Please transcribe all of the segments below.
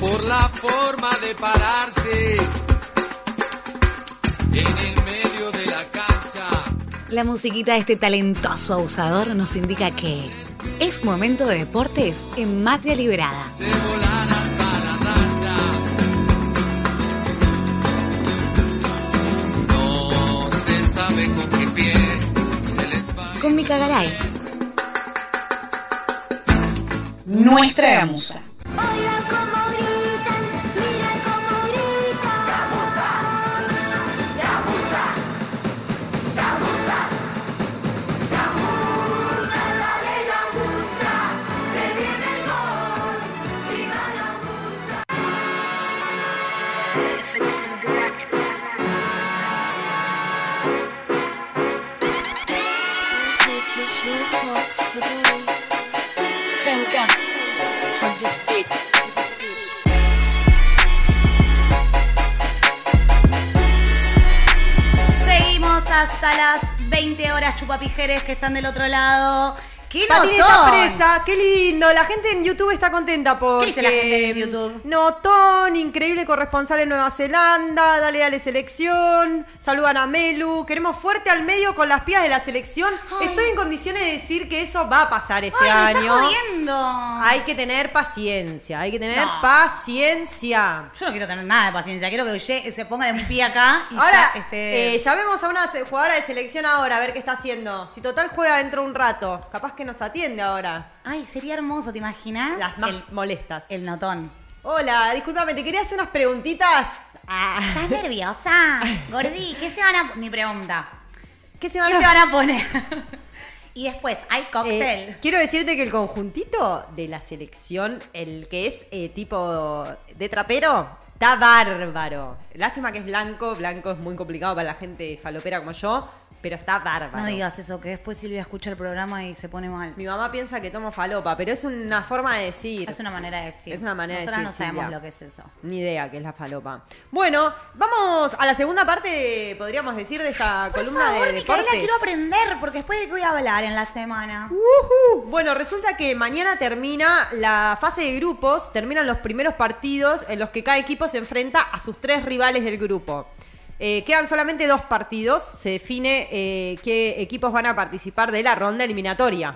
por la forma de pararse en el medio de la cancha. La musiquita de este talentoso abusador nos indica que es momento de deportes en Matria Liberada. De volar hasta la raya. No se sabe con qué pie se les va. Con Mica Garay. Nuestra gamusa. Que están del otro lado. ¡Qué Patineta presa, qué lindo. La gente en YouTube está contenta porque. dice la gente en YouTube? Notón, increíble corresponsal en Nueva Zelanda. Dale, dale, selección. Saludan a Melu. Queremos fuerte al medio con las pías de la selección. Ay. Estoy en condiciones de decir que eso va a pasar este ¡Ay, me año. estás jodiendo! Hay que tener paciencia, hay que tener No. paciencia. Yo no quiero tener nada de paciencia, quiero que se ponga de un pie acá y Ahora, ya este... eh, llamemos a una jugadora de selección ahora a ver qué está haciendo. Si total juega dentro de un rato, capaz que nos atiende ahora. Ay, sería hermoso, ¿te imaginas? Las más El, molestas. el notón. Hola, discúlpame, te quería hacer unas preguntitas. Ah, ¿Estás nerviosa? Gordi, ¿qué se van a... Mi pregunta. ¿Qué se ¿Qué van se a van a poner? y después, ¿hay cóctel? Eh, quiero decirte que el conjuntito de la selección, el que es eh, tipo de trapero, está bárbaro. Lástima que es blanco, blanco es muy complicado para la gente falopera como yo, pero está bárbaro. no digas eso, que después Silvia escucha el programa y se pone mal. Mi mamá piensa que tomo falopa, pero es una forma de decir. Es una manera de decir. Es una manera de decir, no sabemos Silvia. lo que es eso. Ni idea qué es la falopa. Bueno, vamos a la segunda parte, podríamos decir, de esta Por columna favor, de Micaela, deportes. quiero aprender, porque después de qué voy a hablar en la semana. Ujú. Bueno, resulta que mañana termina la fase de grupos, terminan los primeros partidos en los que cada equipo se enfrenta a sus tres rivales del grupo. Eh, quedan solamente dos partidos, se define eh, qué equipos van a participar de la ronda eliminatoria.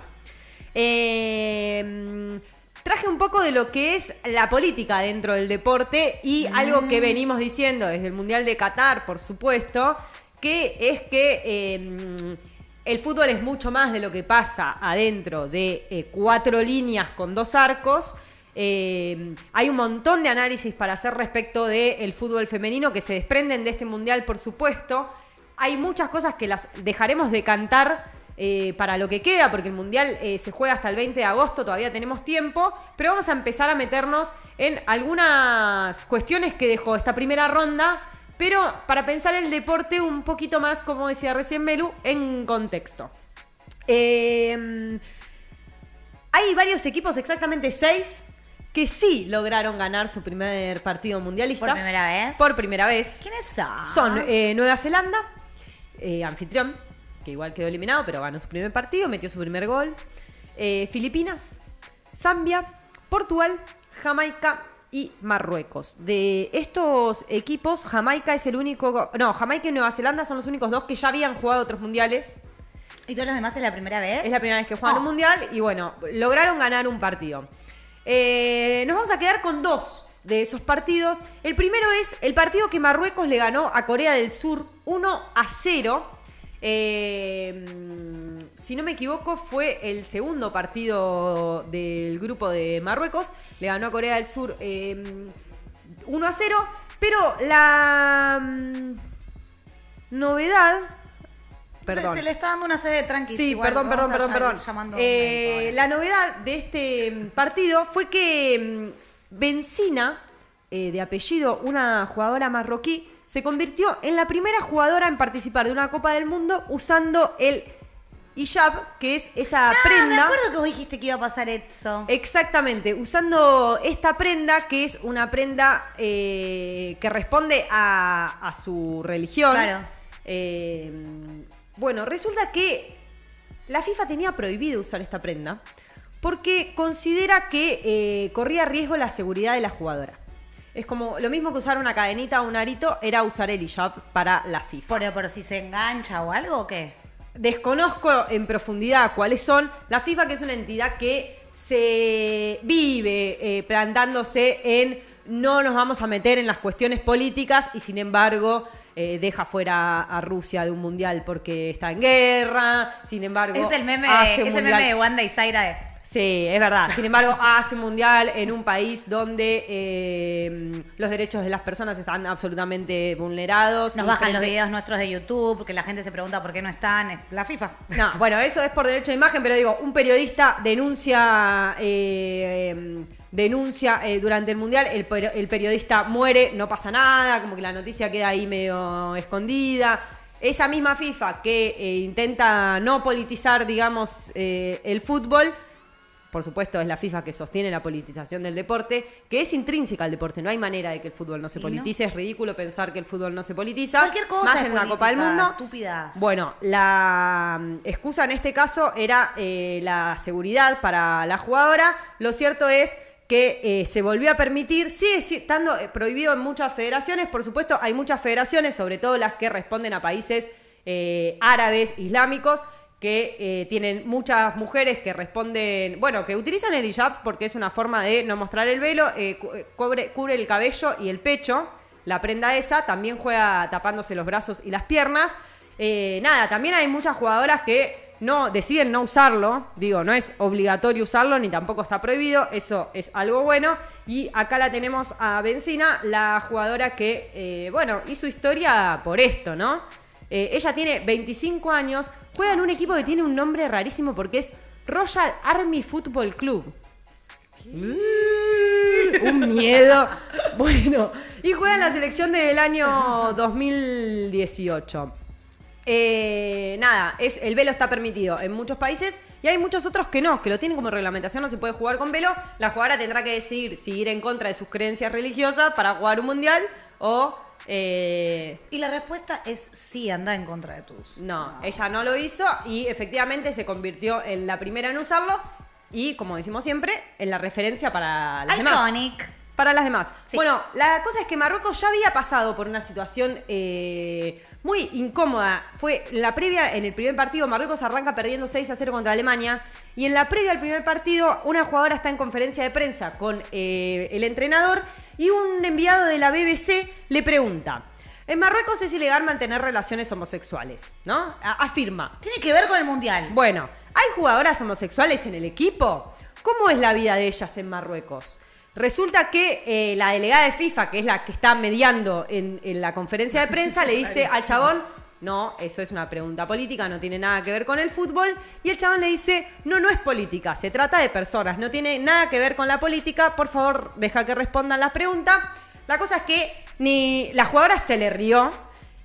Eh, traje un poco de lo que es la política dentro del deporte y algo que venimos diciendo desde el Mundial de Qatar, por supuesto, que es que el fútbol es mucho más de lo que pasa adentro de cuatro líneas con dos arcos. Eh, hay un montón de análisis para hacer respecto del fútbol femenino que se desprenden de este mundial, por supuesto. Hay muchas cosas que las dejaremos de cantar eh, para lo que queda, porque el mundial eh, se juega hasta el 20 de agosto, todavía tenemos tiempo, pero vamos a empezar a meternos en algunas cuestiones que dejó esta primera ronda, pero para pensar el deporte un poquito más, como decía recién Melu, en contexto. Hay varios equipos, exactamente seis, que sí lograron ganar su primer partido mundialista. ¿Por primera vez? Por primera vez. ¿Quiénes son? Son eh, Nueva Zelanda, eh, anfitrión, que igual quedó eliminado, pero ganó su primer partido, metió su primer gol. Eh, Filipinas, Zambia, Portugal, Jamaica y Marruecos. De estos equipos, Jamaica es el único. No, Jamaica y Nueva Zelanda son los únicos dos que ya habían jugado otros mundiales. ¿Y todos los demás es la primera vez? Es la primera vez que juegan Oh. un mundial y bueno, lograron ganar un partido. Eh, nos vamos a quedar con dos de esos partidos. El primero es el partido que Marruecos le ganó a Corea del Sur 1 a 0. Eh, si no me equivoco, fue el segundo partido del grupo de Marruecos. Le ganó a Corea del Sur eh, 1 a 0. Pero la mm, novedad. Perdón. Se le está dando una sede tranquila. Sí, perdón, perdón, perdón, perdón. Eh, la novedad de este mm, partido fue que mm, Benzina, eh, de apellido una jugadora marroquí, se convirtió en la primera jugadora en participar de una Copa del Mundo usando el hijab, que es esa Ah, me prenda. acuerdo que vos dijiste que iba a pasar eso. Exactamente, usando esta prenda, que es una prenda eh, que responde a, a su religión. Claro. Eh, bueno, resulta que la FIFA tenía prohibido usar esta prenda porque considera que eh, corría riesgo la seguridad de la jugadora. Es como lo mismo que usar una cadenita o un arito, era usar el hijab para la FIFA. Pero, pero si se engancha o algo, ¿o qué? Desconozco en profundidad cuáles son. La FIFA, que es una entidad que se vive eh, plantándose en no nos vamos a meter en las cuestiones políticas y sin embargo eh, deja fuera a Rusia de un mundial porque está en guerra. Sin embargo, Es el meme, hace de, es el meme de Wanda y Zaira. Sí, es verdad. Sin embargo, hace un mundial en un país donde eh, los derechos de las personas están absolutamente vulnerados. Nos bajan los videos nuestros de YouTube, porque la gente se pregunta por qué no están. Es La FIFA. No, bueno, eso es por derecho de imagen, pero digo, un periodista denuncia eh, eh, denuncia eh, durante el mundial, el, per- el periodista muere, no pasa nada, como que la noticia queda ahí medio escondida. Esa misma FIFA que eh, intenta no politizar, digamos, eh, el fútbol, por supuesto es la FIFA que sostiene la politización del deporte, que es intrínseca al deporte, no hay manera de que el fútbol no se no. politice, es ridículo pensar que el fútbol no se politiza. Cualquier cosa más es en una Copa del Mundo. estúpidas. Bueno, la mm, excusa en este caso era eh, la seguridad para la jugadora. Lo cierto es que eh, se volvió a permitir, sigue si- estando eh, prohibido en muchas federaciones, por supuesto hay muchas federaciones, sobre todo las que responden a países eh, árabes, islámicos, que eh, tienen muchas mujeres que responden, bueno, que utilizan el hijab porque es una forma de no mostrar el velo, eh, eh, cubre, el cabello y el pecho, la prenda esa, también juega tapándose los brazos y las piernas. Nada, también hay muchas jugadoras que no deciden no usarlo, digo, no es obligatorio usarlo ni tampoco está prohibido, eso es algo bueno. Y acá la tenemos a Benzina, la jugadora que, bueno, hizo historia por esto, ¿no? Eh, ella tiene 25 años, juega en un equipo que tiene un nombre rarísimo porque es Royal Army Football Club. Un miedo. Bueno, y juega en la selección del año 2018. Eh, nada, es, el velo está permitido en muchos países y hay muchos otros que no, que lo tienen como reglamentación, no se puede jugar con velo. La jugadora tendrá que decidir si ir en contra de sus creencias religiosas para jugar un mundial o... eh, Y la respuesta es sí, anda en contra de tus. no, ella no lo hizo y efectivamente se convirtió en la primera en usarlo y, como decimos siempre, en la referencia para las demás. Para las demás. Sí. Bueno, la cosa es que Marruecos ya había pasado por una situación eh, muy incómoda. Fue en la previa, en el primer partido, Marruecos arranca perdiendo 6 a 0 contra Alemania. Y en la previa al primer partido, una jugadora está en conferencia de prensa con eh, el entrenador y un enviado de la BBC le pregunta. En Marruecos es ilegal mantener relaciones homosexuales, ¿no? Afirma. Tiene que ver con el mundial. Bueno, ¿hay jugadoras homosexuales en el equipo? ¿Cómo es la vida de ellas en Marruecos? Resulta que eh, la delegada de FIFA, que es la que está mediando en, en la conferencia de prensa, le dice al chabón, no, eso es una pregunta política, no tiene nada que ver con el fútbol. Y el chabón le dice, no, no es política, se trata de personas, no tiene nada que ver con la política, por favor, deja que respondan las preguntas. La cosa es que ni la jugadora se le rió,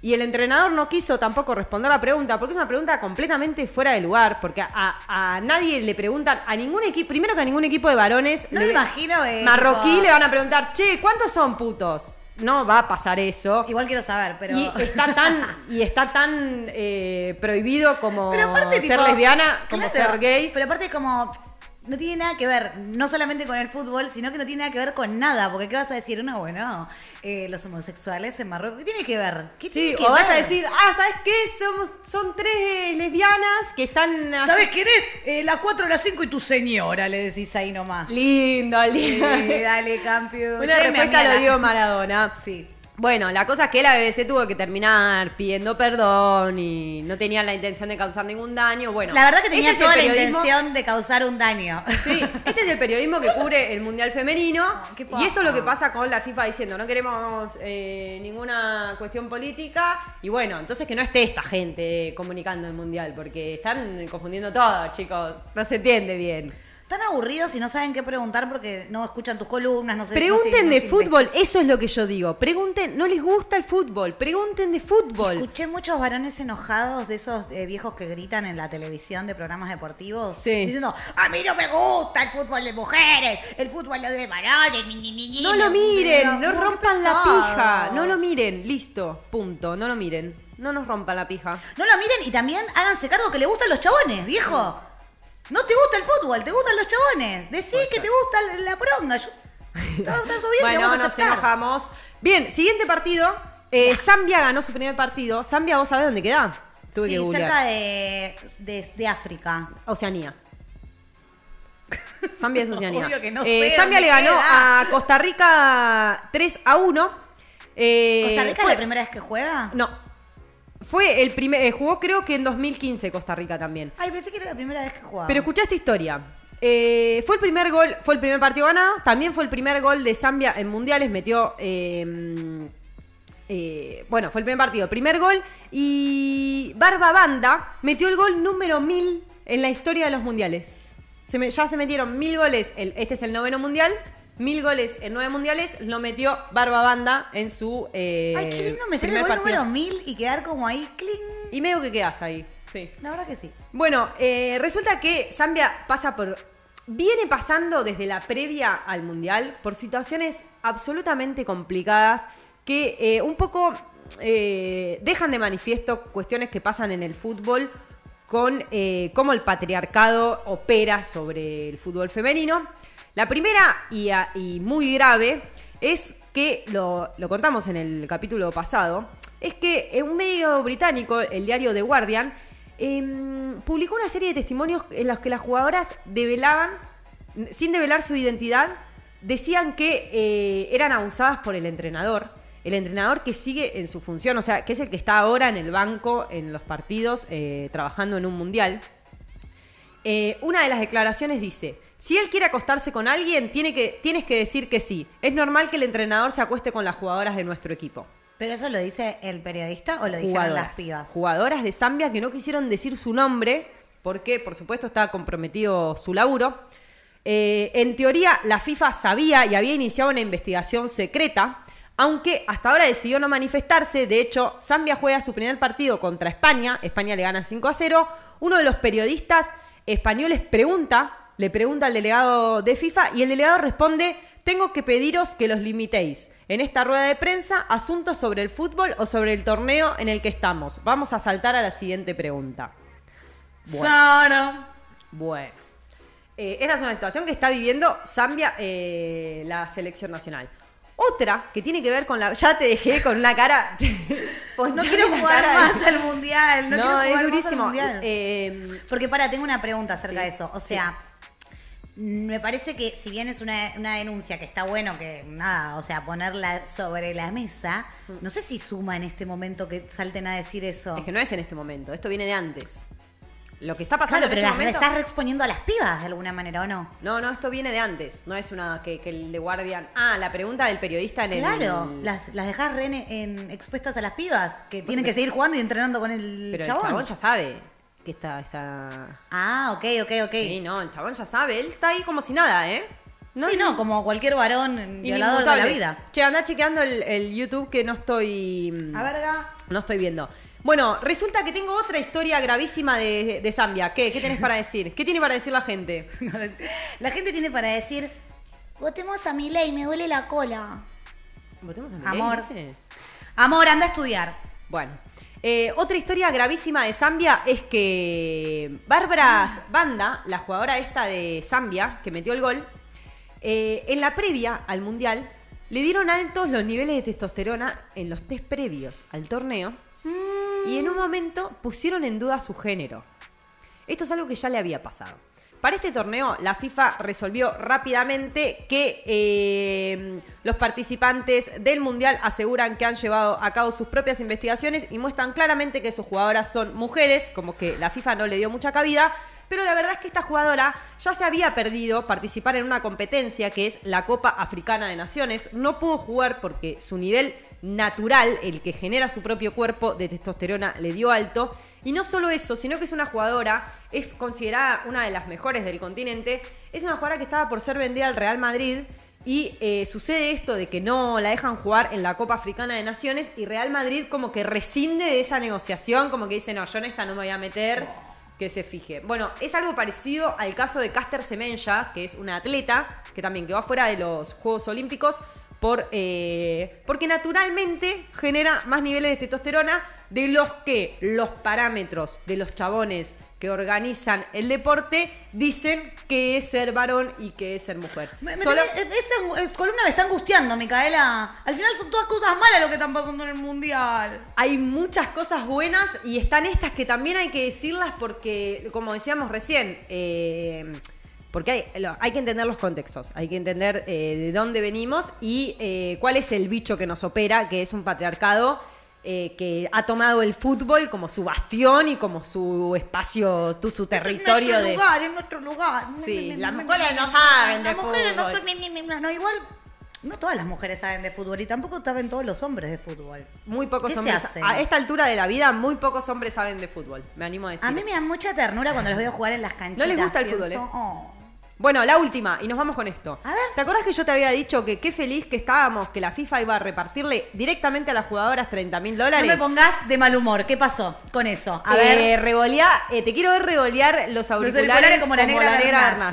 y el entrenador no quiso tampoco responder la pregunta, porque es una pregunta completamente fuera de lugar, porque a, a nadie le preguntan, a ningún equipo, primero que a ningún equipo de varones, No le- me imagino, eh, marroquí le van a preguntar, che, ¿cuántos son putos? No va a pasar eso. Igual quiero saber, pero. Y está tan, y está tan eh, prohibido como Pero aparte, ser tipo, lesbiana, como claro, ser gay. Pero aparte, como. No tiene nada que ver, no solamente con el fútbol, sino que no tiene nada que ver con nada. Porque, ¿qué vas a decir? No, bueno, eh, los homosexuales en Marruecos, ¿qué tiene que ver? ¿Qué Sí, tiene que o vas a decir, ah, ¿sabes qué? Somos, son tres eh, lesbianas que están... así- ¿Sabes quién es? Eh, la 4, la 5 y tu señora, le decís ahí nomás. Lindo, lindo. Sí, dale, campeón. Una respuesta lo dio Maradona. Sí. Bueno, la cosa es que la BBC tuvo que terminar pidiendo perdón y no tenían la intención de causar ningún daño. Bueno, La verdad que tenía este es toda la intención de causar un daño. Sí, este es el periodismo que cubre el Mundial Femenino. qué y esto es lo que pasa con la FIFA diciendo, no queremos eh, ninguna cuestión política. Y bueno, entonces que no esté esta gente comunicando el Mundial, porque están confundiendo todo, chicos. No se entiende bien. Están aburridos y no saben qué preguntar porque no escuchan tus columnas, no sé Pregunten no no de fútbol, eso es lo que yo digo. Pregunten, no les gusta el fútbol, pregunten de fútbol. Escuché muchos varones enojados de esos eh, viejos que gritan en la televisión de programas deportivos Sí. diciendo, a mí no me gusta el fútbol de mujeres, el fútbol de varones, ni, ni, ni, ni, No lo miren, no rompan la pesados". pija. No lo miren, listo, punto. No lo miren. No nos rompan la pija. No lo miren y también háganse cargo que le gustan los chabones, viejo. No te gusta el fútbol, te gustan los chabones. Decí que te gusta la, poronga. Yo Todo, todo bien, bueno, vamos a nos enojamos. Bien, siguiente partido. Eh, Zambia ganó su primer partido. Zambia, ¿vos sabés dónde queda? Tuve sí, que cerca de, de, de África. Oceanía. Zambia es Oceanía. Obvio que no Eh, Zambia le ganó queda. a Costa Rica 3 a 1. Eh, ¿Costa Rica es fue- la primera vez que juega? No. Fue el primer. eh, jugó creo que en 2015 Costa Rica también. Ay, pensé que era la primera vez que jugaba. Pero escuché esta historia. Eh, fue el primer gol, fue el primer partido ganado. También fue el primer gol de Zambia en mundiales. Metió. eh, eh, bueno, fue el primer partido, primer gol. Y Barba Banda metió el gol número 1000 en la historia de los mundiales. Se me- ya se metieron mil goles. el- este es el noveno mundial. Mil goles en nueve mundiales. Lo metió Barba Banda en su. eh, Ay, qué lindo meter el gol partido. número 1000 y quedar como ahí, cling. Y medio que quedas ahí. Sí. La verdad que sí. Bueno, eh, resulta que Zambia pasa por. Viene pasando desde la previa al mundial por situaciones absolutamente complicadas que eh, un poco eh, dejan de manifiesto cuestiones que pasan en el fútbol con cómo el patriarcado opera sobre el fútbol femenino. La primera y, muy grave es que, lo, lo contamos en el capítulo pasado, es que en un medio británico, el diario The Guardian, em, publicó una serie de testimonios en los que las jugadoras develaban, sin develar su identidad, decían que eh, eran abusadas por el entrenador. El entrenador que sigue en su función, o sea, que es el que está ahora en el banco, en los partidos, eh, trabajando en un mundial. Eh, una de las declaraciones dice, si él quiere acostarse con alguien, tiene que, tienes que decir que sí. Es normal que el entrenador se acueste con las jugadoras de nuestro equipo. ¿Pero eso lo dice el periodista o lo dijeron Jugadoras. las pibas? Jugadoras de Zambia que no quisieron decir su nombre porque, por supuesto, estaba comprometido su laburo. Eh, en teoría, la FIFA sabía y había iniciado una investigación secreta, aunque hasta ahora decidió no manifestarse. De hecho, Zambia juega su primer partido contra España. España le gana 5 a 0. Uno de los periodistas españoles pregunta, le pregunta al delegado de FIFA y el delegado responde, tengo que pediros que los limitéis. En esta rueda de prensa, asuntos sobre el fútbol o sobre el torneo en el que estamos. Vamos a saltar a la siguiente pregunta. Sano. Bueno. Eh, esta es una situación que está viviendo Zambia, eh, la selección nacional. Otra que tiene que ver con la. Ya te dejé con una cara. Pues no quiero jugar más de- al mundial. No, quiero jugar es más al durísimo. mundial. Eh, Porque para, tengo una pregunta acerca Sí, de eso. O sí. Me parece que si bien es una, una denuncia que está bueno que nada, o sea, ponerla sobre la mesa, no sé si suma en este momento que salten a decir eso. es que no es en este momento, esto viene de antes. Lo que está pasando Claro, pero en las este momento. estás reexponiendo a las pibas de alguna manera, ¿o no? No, no, esto viene de antes. No es una que, que el de Guardian. Ah, la pregunta del periodista en el. Claro, las, las dejás re en, en- expuestas a las pibas, que tienen que seguir jugando y entrenando con el Pero chabón. el chabón ya sabe que está. está... Ah, ok, ok, ok. Sí, no, el chabón ya sabe. Él está ahí como si nada, ¿eh? sí, no, como cualquier varón violador de la vida. Che, anda chequeando el, el YouTube que no estoy. mm, A verga. No estoy viendo. Bueno, resulta que tengo otra historia gravísima de, de Zambia. ¿Qué? ¿Qué tenés para decir? ¿Qué tiene para decir la gente? La gente tiene para decir, votemos a mi ley, me duele la cola. ¿Votemos a Milei, Amor. dice? Amor, anda a estudiar. Bueno, eh, otra historia gravísima de Zambia es que Bárbara Banda, la jugadora esta de Zambia, que metió el gol, eh, en la previa al Mundial le dieron altos los niveles de testosterona en los test previos al torneo y en un momento pusieron en duda su género. Esto es algo que ya le había pasado. Para este torneo, la FIFA resolvió rápidamente que eh, los participantes del Mundial aseguran que han llevado a cabo sus propias investigaciones y muestran claramente que sus jugadoras son mujeres, como que la FIFA no le dio mucha cabida, pero la verdad es que esta jugadora ya se había perdido participar en una competencia que es la Copa Africana de Naciones. No pudo jugar porque su nivel natural, el que genera su propio cuerpo de testosterona, le dio alto. Y no solo eso, sino que es una jugadora, es considerada una de las mejores del continente. Es una jugadora que estaba por ser vendida al Real Madrid. Y eh, sucede esto de que no la dejan jugar en la Copa Africana de Naciones y Real Madrid como que rescinde de esa negociación, como que dice, no, yo en esta no me voy a meter, que se fije. Bueno, es algo parecido al caso de Caster Semenya, que es una atleta que también quedó afuera de los Juegos Olímpicos por, eh, porque naturalmente genera más niveles de testosterona de los que los parámetros de los chabones que organizan el deporte dicen que es ser varón y que es ser mujer. Me- me Solo- tenés- esta eh, columna me está angustiando, Micaela. Al final son todas cosas malas lo que están pasando en el mundial. hay muchas cosas buenas y están estas que también hay que decirlas porque, como decíamos recién, eh, porque hay, lo- hay que entender los contextos, hay que entender eh, de dónde venimos y eh, cuál es el bicho que nos opera, que es un patriarcado eh, que ha tomado el fútbol como su bastión y como su espacio, tu- su territorio en nuestro de... lugar, en nuestro lugar. Sí, las mujeres no saben las de mujeres no- fútbol. No, igual, no todas las mujeres saben de fútbol y tampoco saben todos los hombres de fútbol. Muy pocos ¿Qué se hombres. A esta altura de la vida, muy pocos hombres saben de fútbol. Me animo a decir. A mí me da mucha ternura cuando los veo jugar en las canchitas. No les gusta el Pienso, fútbol, ¿eh? oh. Bueno, la última, y nos vamos con esto. A ver. ¿Te acordás que yo te había dicho que qué feliz que estábamos que la FIFA iba a repartirle directamente a las jugadoras 30 mil No dólares? me pongas de mal humor. ¿Qué pasó con eso? A Eh, ver. eh, te quiero ver revolear los auriculares, auriculares como la negra.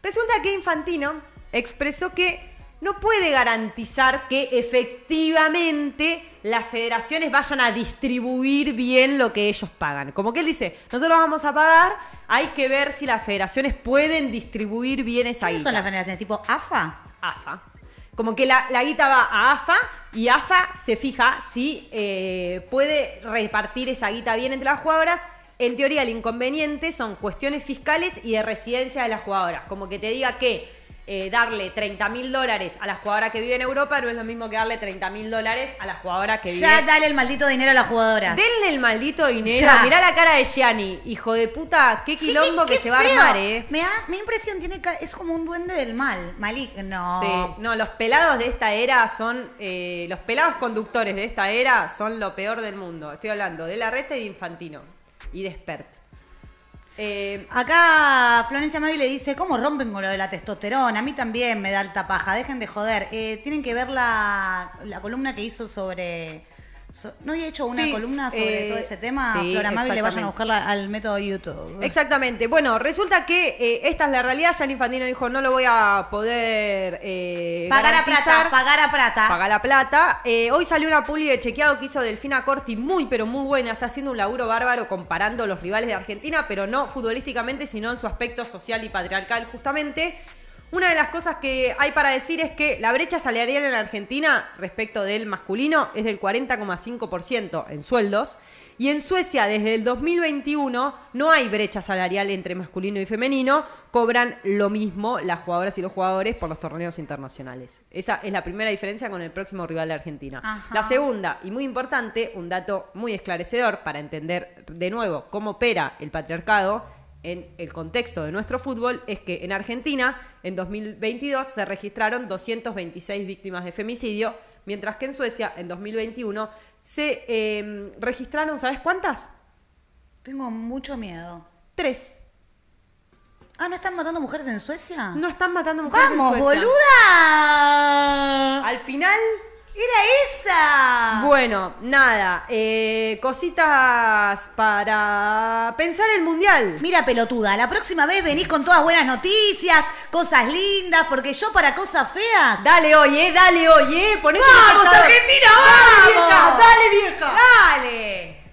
Resulta que Infantino expresó que no puede garantizar que efectivamente las federaciones vayan a distribuir bien lo que ellos pagan. Como que él dice, nosotros vamos a pagar, hay que ver si las federaciones pueden distribuir bien esa ¿Quiénes guita. son las federaciones? ¿Tipo AFA? AFA. Como que la, la guita va a AFA y AFA se fija si eh, puede repartir esa guita bien entre las jugadoras. En teoría, el inconveniente son cuestiones fiscales y de residencia de las jugadoras. Como que te diga que eh, darle 30 mil dólares a la jugadora que vive en Europa no es lo mismo que darle 30 mil dólares a la jugadora que vive Ya dale el maldito dinero a las jugadoras. Denle el maldito dinero. Ya. Mirá la cara de Gianni, hijo de puta. Qué quilombo qué- que se va a armar, eh. Me da, mi impresión tiene es como un duende del mal, maligno. Sí, no, los pelados de esta era son. eh, los pelados conductores de esta era son lo peor del mundo. Estoy hablando de la reta y de Infantino. Y de Spert. Eh, Acá Florencia Mavi le dice, ¿cómo rompen con lo de la testosterona? A mí también me da alta paja, dejen de joder. Eh, tienen que ver la, la columna que hizo sobre... so- ¿No había hecho una Sí, columna sobre eh, todo ese tema? sí, Flora Mavi le vayan a buscarla al método YouTube. exactamente. Bueno, resulta que eh, esta es la realidad. Ya Infantino dijo: no lo voy a poder. eh, Pagar a plata, pagar a plata. Paga la plata. Hoy salió una publi de chequeado que hizo Delfina Corti, muy pero muy buena. Está haciendo un laburo bárbaro comparando los rivales de Argentina, pero no futbolísticamente, sino en su aspecto social y patriarcal, justamente. Una de las cosas que hay para decir es que la brecha salarial en la Argentina respecto del masculino es del 40,5% en sueldos. Y en Suecia, desde el 2021, no hay brecha salarial entre masculino y femenino. Cobran lo mismo las jugadoras y los jugadores por los torneos internacionales. Esa es la primera diferencia con el próximo rival de Argentina. Ajá. La segunda, y muy importante, un dato muy esclarecedor para entender de nuevo cómo opera el patriarcado en el contexto de nuestro fútbol, es que en Argentina, en 2022, se registraron 226 víctimas de femicidio, mientras que en Suecia, en 2021, se eh, registraron, ¿sabes cuántas? Tengo mucho miedo. Tres. Ah, ¿no están matando mujeres en Suecia? No están matando mujeres en ¡Vamos, Suecia. boluda! Al final, ¡Era esa! bueno, nada, eh, cositas para pensar el mundial. Mira, pelotuda, la próxima vez venís con todas buenas noticias, cosas lindas, porque yo para cosas feas. Dale hoy, eh, dale hoy, eh. Ponete ¡Vamos. Argentina, Dale, vamos! vieja, dale, vieja. ¡Dale!